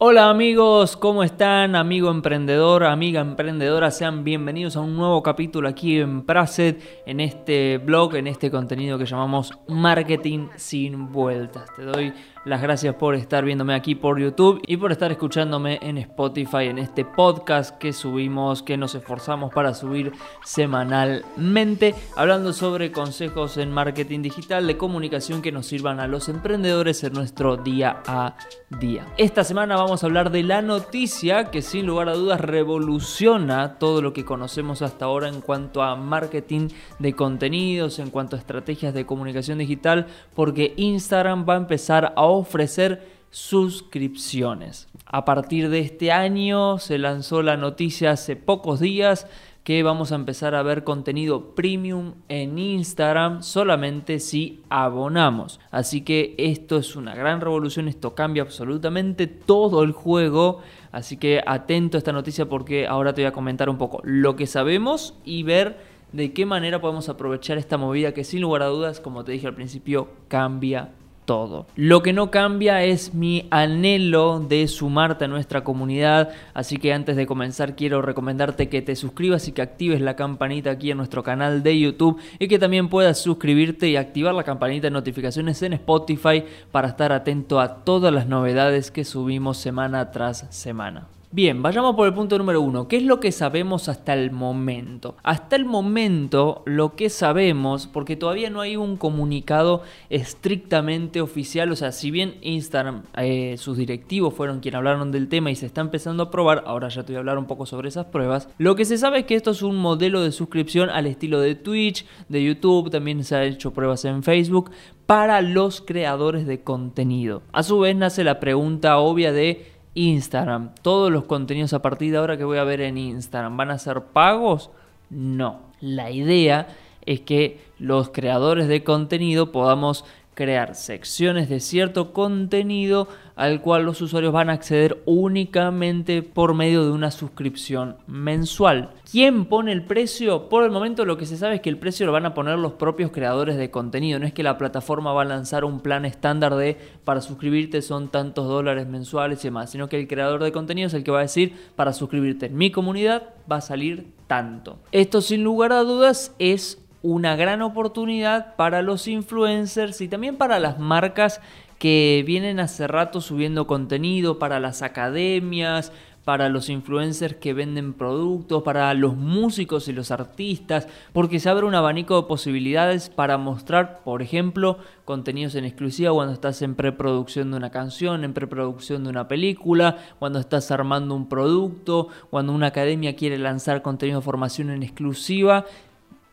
Hola amigos, ¿cómo están? Amigo emprendedor, amiga emprendedora, sean bienvenidos a un nuevo capítulo aquí en Praset, en este blog, en este contenido que llamamos Marketing sin vueltas. Te doy las gracias por estar viéndome aquí por YouTube y por estar escuchándome en Spotify en este podcast que subimos, que nos esforzamos para subir semanalmente, hablando sobre consejos en marketing digital de comunicación que nos sirvan a los emprendedores en nuestro día a día. Esta semana vamos a hablar de la noticia que sin lugar a dudas revoluciona todo lo que conocemos hasta ahora en cuanto a marketing de contenidos, en cuanto a estrategias de comunicación digital, porque Instagram va a empezar a ofrecer suscripciones. A partir de este año se lanzó la noticia hace pocos días que vamos a empezar a ver contenido premium en Instagram solamente si abonamos. Así que esto es una gran revolución, esto cambia absolutamente todo el juego. Así que atento a esta noticia porque ahora te voy a comentar un poco lo que sabemos y ver de qué manera podemos aprovechar esta movida que sin lugar a dudas, como te dije al principio, cambia todo. Lo que no cambia es mi anhelo de sumarte a nuestra comunidad, así que antes de comenzar quiero recomendarte que te suscribas y que actives la campanita aquí en nuestro canal de YouTube y que también puedas suscribirte y activar la campanita de notificaciones en Spotify para estar atento a todas las novedades que subimos semana tras semana. Bien, vayamos por el punto número uno. ¿Qué es lo que sabemos hasta el momento? Hasta el momento lo que sabemos, porque todavía no hay un comunicado estrictamente oficial, o sea, si bien Instagram, eh, sus directivos fueron quienes hablaron del tema y se está empezando a probar, ahora ya te voy a hablar un poco sobre esas pruebas, lo que se sabe es que esto es un modelo de suscripción al estilo de Twitch, de YouTube, también se ha hecho pruebas en Facebook, para los creadores de contenido. A su vez nace la pregunta obvia de Instagram. Todos los contenidos a partir de ahora que voy a ver en Instagram van a ser pagos. No. La idea es que los creadores de contenido podamos crear secciones de cierto contenido al cual los usuarios van a acceder únicamente por medio de una suscripción mensual. ¿Quién pone el precio? Por el momento lo que se sabe es que el precio lo van a poner los propios creadores de contenido. No es que la plataforma va a lanzar un plan estándar de para suscribirte son tantos dólares mensuales y demás, sino que el creador de contenido es el que va a decir para suscribirte en mi comunidad va a salir tanto. Esto sin lugar a dudas es una gran oportunidad para los influencers y también para las marcas que vienen hace rato subiendo contenido, para las academias, para los influencers que venden productos, para los músicos y los artistas, porque se abre un abanico de posibilidades para mostrar, por ejemplo, contenidos en exclusiva cuando estás en preproducción de una canción, en preproducción de una película, cuando estás armando un producto, cuando una academia quiere lanzar contenido de formación en exclusiva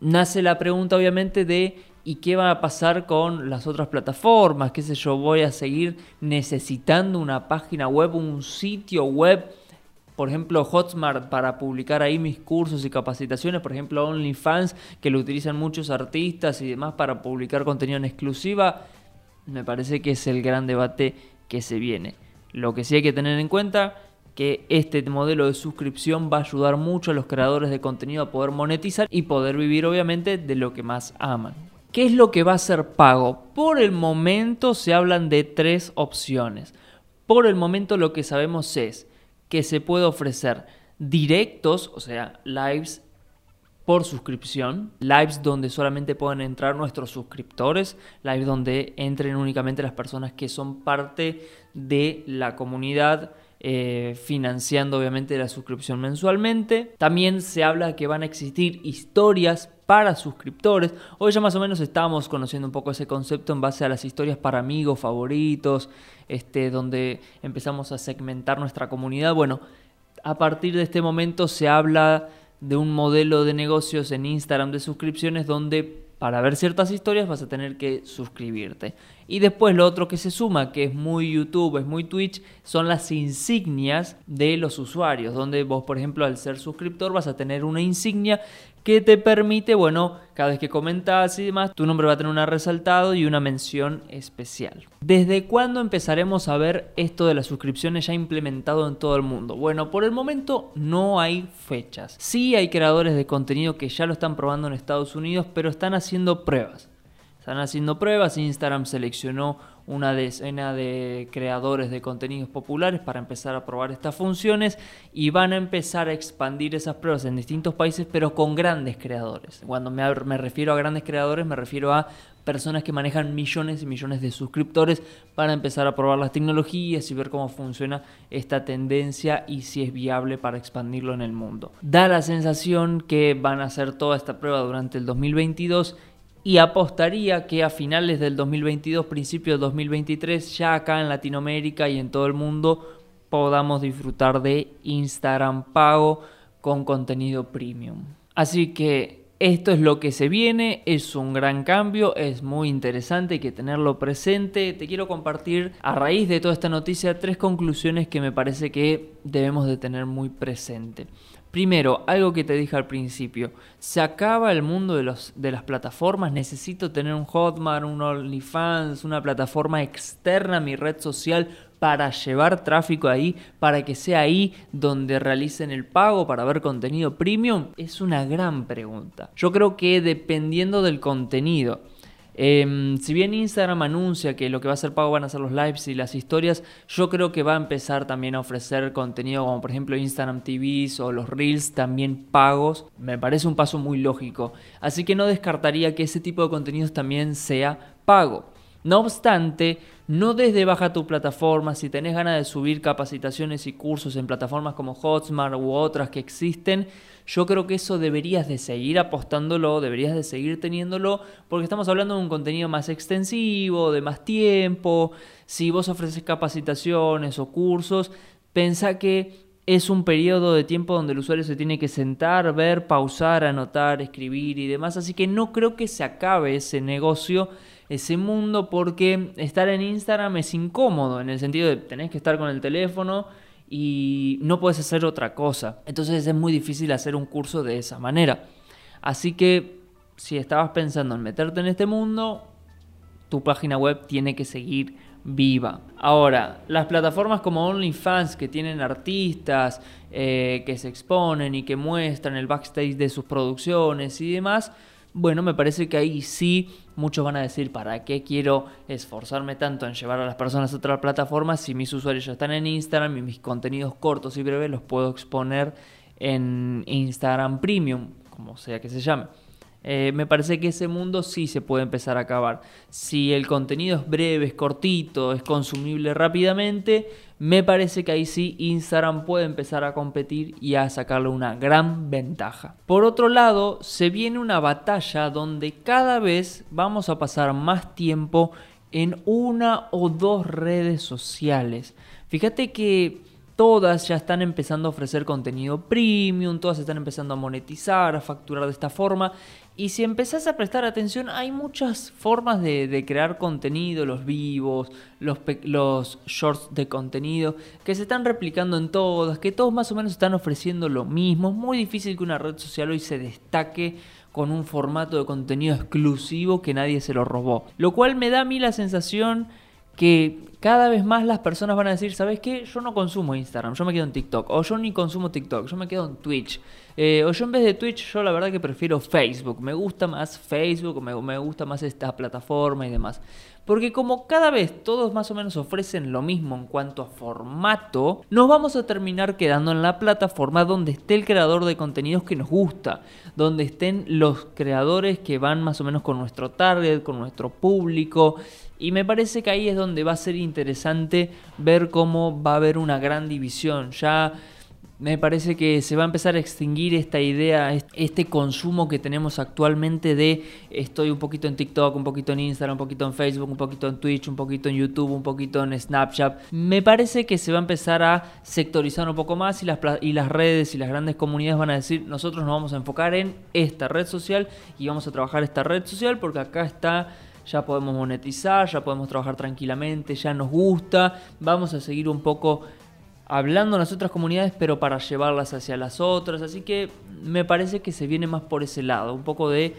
nace la pregunta obviamente de ¿y qué va a pasar con las otras plataformas? ¿Qué sé yo? ¿Voy a seguir necesitando una página web, un sitio web? Por ejemplo, Hotmart para publicar ahí mis cursos y capacitaciones. Por ejemplo, OnlyFans, que lo utilizan muchos artistas y demás para publicar contenido en exclusiva. Me parece que es el gran debate que se viene. Lo que sí hay que tener en cuenta que este modelo de suscripción va a ayudar mucho a los creadores de contenido a poder monetizar y poder vivir obviamente de lo que más aman. ¿Qué es lo que va a ser pago? Por el momento se hablan de tres opciones. Por el momento lo que sabemos es que se puede ofrecer directos, o sea, lives por suscripción, lives donde solamente pueden entrar nuestros suscriptores, lives donde entren únicamente las personas que son parte de la comunidad eh, financiando obviamente la suscripción mensualmente. También se habla que van a existir historias para suscriptores. Hoy ya más o menos estamos conociendo un poco ese concepto en base a las historias para amigos, favoritos, este, donde empezamos a segmentar nuestra comunidad. Bueno, a partir de este momento se habla de un modelo de negocios en Instagram de suscripciones donde para ver ciertas historias vas a tener que suscribirte. Y después lo otro que se suma, que es muy YouTube, es muy Twitch, son las insignias de los usuarios, donde vos, por ejemplo, al ser suscriptor vas a tener una insignia que te permite, bueno, cada vez que comentas y demás, tu nombre va a tener un resaltado y una mención especial. ¿Desde cuándo empezaremos a ver esto de las suscripciones ya implementado en todo el mundo? Bueno, por el momento no hay fechas. Sí hay creadores de contenido que ya lo están probando en Estados Unidos, pero están haciendo pruebas. Están haciendo pruebas, Instagram seleccionó una decena de creadores de contenidos populares para empezar a probar estas funciones y van a empezar a expandir esas pruebas en distintos países, pero con grandes creadores. Cuando me, refiero a grandes creadores, me refiero a personas que manejan millones y millones de suscriptores para empezar a probar las tecnologías y ver cómo funciona esta tendencia y si es viable para expandirlo en el mundo. Da la sensación que van a hacer toda esta prueba durante el 2022 y apostaría que a finales del 2022, principios del 2023, ya acá en Latinoamérica y en todo el mundo podamos disfrutar de Instagram pago con contenido premium. Así que esto es lo que se viene, es un gran cambio, es muy interesante, que tenerlo presente. Te quiero compartir a raíz de toda esta noticia tres conclusiones que me parece que debemos de tener muy presente. Primero, algo que te dije al principio, se acaba el mundo de, los, de las plataformas, necesito tener un Hotmart, un OnlyFans, una plataforma externa a mi red social para llevar tráfico ahí, para que sea ahí donde realicen el pago para ver contenido premium? Es una gran pregunta. Yo creo que dependiendo del contenido, Em, si bien Instagram anuncia que lo que va a ser pago van a ser los lives y las historias, yo creo que va a empezar también a ofrecer contenido como por ejemplo Instagram TVs o los Reels también pagos. Me parece un paso muy lógico. Así que no descartaría que ese tipo de contenidos también sea pago. No obstante, no desde baja tu plataforma, si tenés ganas de subir capacitaciones y cursos en plataformas como Hotmart u otras que existen, yo creo que eso deberías de seguir apostándolo, deberías de seguir teniéndolo, porque estamos hablando de un contenido más extensivo, de más tiempo. Si vos ofreces capacitaciones o cursos, pensá que es un periodo de tiempo donde el usuario se tiene que sentar, ver, pausar, anotar, escribir y demás. Así que no creo que se acabe ese negocio, ese mundo, porque estar en Instagram es incómodo, en el sentido de tenés que estar con el teléfono y no puedes hacer otra cosa. Entonces es muy difícil hacer un curso de esa manera. Así que si estabas pensando en meterte en este mundo, tu página web tiene que seguir viva. Ahora, las plataformas como OnlyFans que tienen artistas eh, que se exponen y que muestran el backstage de sus producciones y demás, bueno, me parece que ahí sí muchos van a decir, ¿para qué quiero esforzarme tanto en llevar a las personas a otra plataforma si mis usuarios ya están en Instagram y mis contenidos cortos y breves los puedo exponer en Instagram Premium, como sea que se llame? Eh, me parece que ese mundo sí se puede empezar a acabar. Si el contenido es breve, es cortito, es consumible rápidamente, me parece que ahí sí Instagram puede empezar a competir y a sacarle una gran ventaja. Por otro lado, se viene una batalla donde cada vez vamos a pasar más tiempo en una o dos redes sociales. Fíjate que todas ya están empezando a ofrecer contenido premium, todas están empezando a monetizar, a facturar de esta forma. Y si empezás a prestar atención, hay muchas formas de, crear contenido, los vivos, los, los, shorts de contenido, que se están replicando en todas, que todos más o menos están ofreciendo lo mismo. Es muy difícil que una red social hoy se destaque con un formato de contenido exclusivo que nadie se lo robó. Lo cual me da a mí la sensación que cada vez más las personas van a decir, ¿sabes qué? Yo no consumo Instagram, yo me quedo en TikTok. O yo ni consumo TikTok, yo me quedo en Twitch. Eh, o yo en vez de Twitch, yo la verdad que prefiero Facebook. Me gusta más Facebook, me, me gusta más esta plataforma y demás. Porque como cada vez todos más o menos ofrecen lo mismo en cuanto a formato, nos vamos a terminar quedando en la plataforma donde esté el creador de contenidos que nos gusta, donde estén los creadores que van más o menos con nuestro target, con nuestro público y me parece que ahí es donde va a ser interesante ver cómo va a haber una gran división. Ya me parece que se va a empezar a extinguir esta idea, este consumo que tenemos actualmente de estoy un poquito en TikTok, un poquito en Instagram, un poquito en Facebook, un poquito en Twitch, un poquito en YouTube, un poquito en Snapchat. Me parece que se va a empezar a sectorizar un poco más y las, y las redes y las grandes comunidades van a decir nosotros nos vamos a enfocar en esta red social y vamos a trabajar esta red social porque acá está ya podemos monetizar, ya podemos trabajar tranquilamente, ya nos gusta, vamos a seguir un poco hablando en las otras comunidades, pero para llevarlas hacia las otras, así que me parece que se viene más por ese lado, un poco de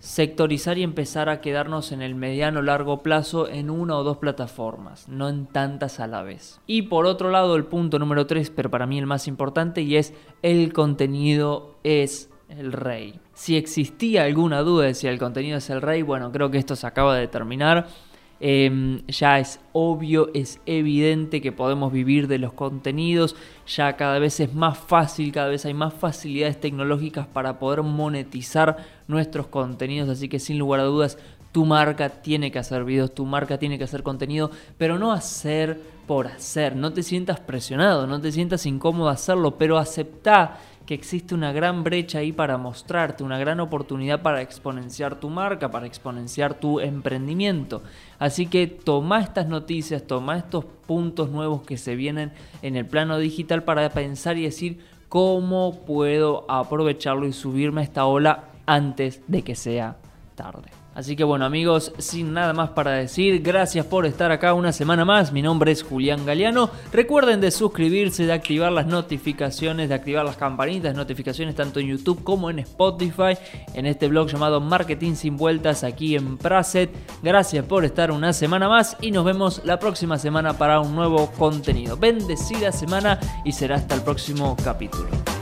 sectorizar y empezar a quedarnos en el mediano largo plazo en una o dos plataformas, no en tantas a la vez. Y por otro lado, el punto número 3, pero para mí el más importante, y es el contenido es el rey. Si existía alguna duda de si el contenido es el rey, bueno, creo que esto se acaba de terminar. Em, ya es obvio, es evidente que podemos vivir de los contenidos, ya cada vez es más fácil, cada vez hay más facilidades tecnológicas para poder monetizar nuestros contenidos, así que sin lugar a dudas tu marca tiene que hacer videos, tu marca tiene que hacer contenido, pero no hacer por hacer, no te sientas presionado, no te sientas incómodo hacerlo, pero acepta que existe una gran brecha ahí para mostrarte, una gran oportunidad para exponenciar tu marca, para exponenciar tu emprendimiento. Así que toma estas noticias, toma estos puntos nuevos que se vienen en el plano digital para pensar y decir cómo puedo aprovecharlo y subirme a esta ola antes de que sea tarde. Así que bueno amigos, sin nada más para decir, gracias por estar acá una semana más, mi nombre es Julián Galeano, recuerden de suscribirse, de activar las notificaciones, de activar las campanitas notificaciones tanto en YouTube como en Spotify, en este blog llamado Marketing sin Vueltas aquí en Praset, gracias por estar una semana más y nos vemos la próxima semana para un nuevo contenido. Bendecida semana y será hasta el próximo capítulo.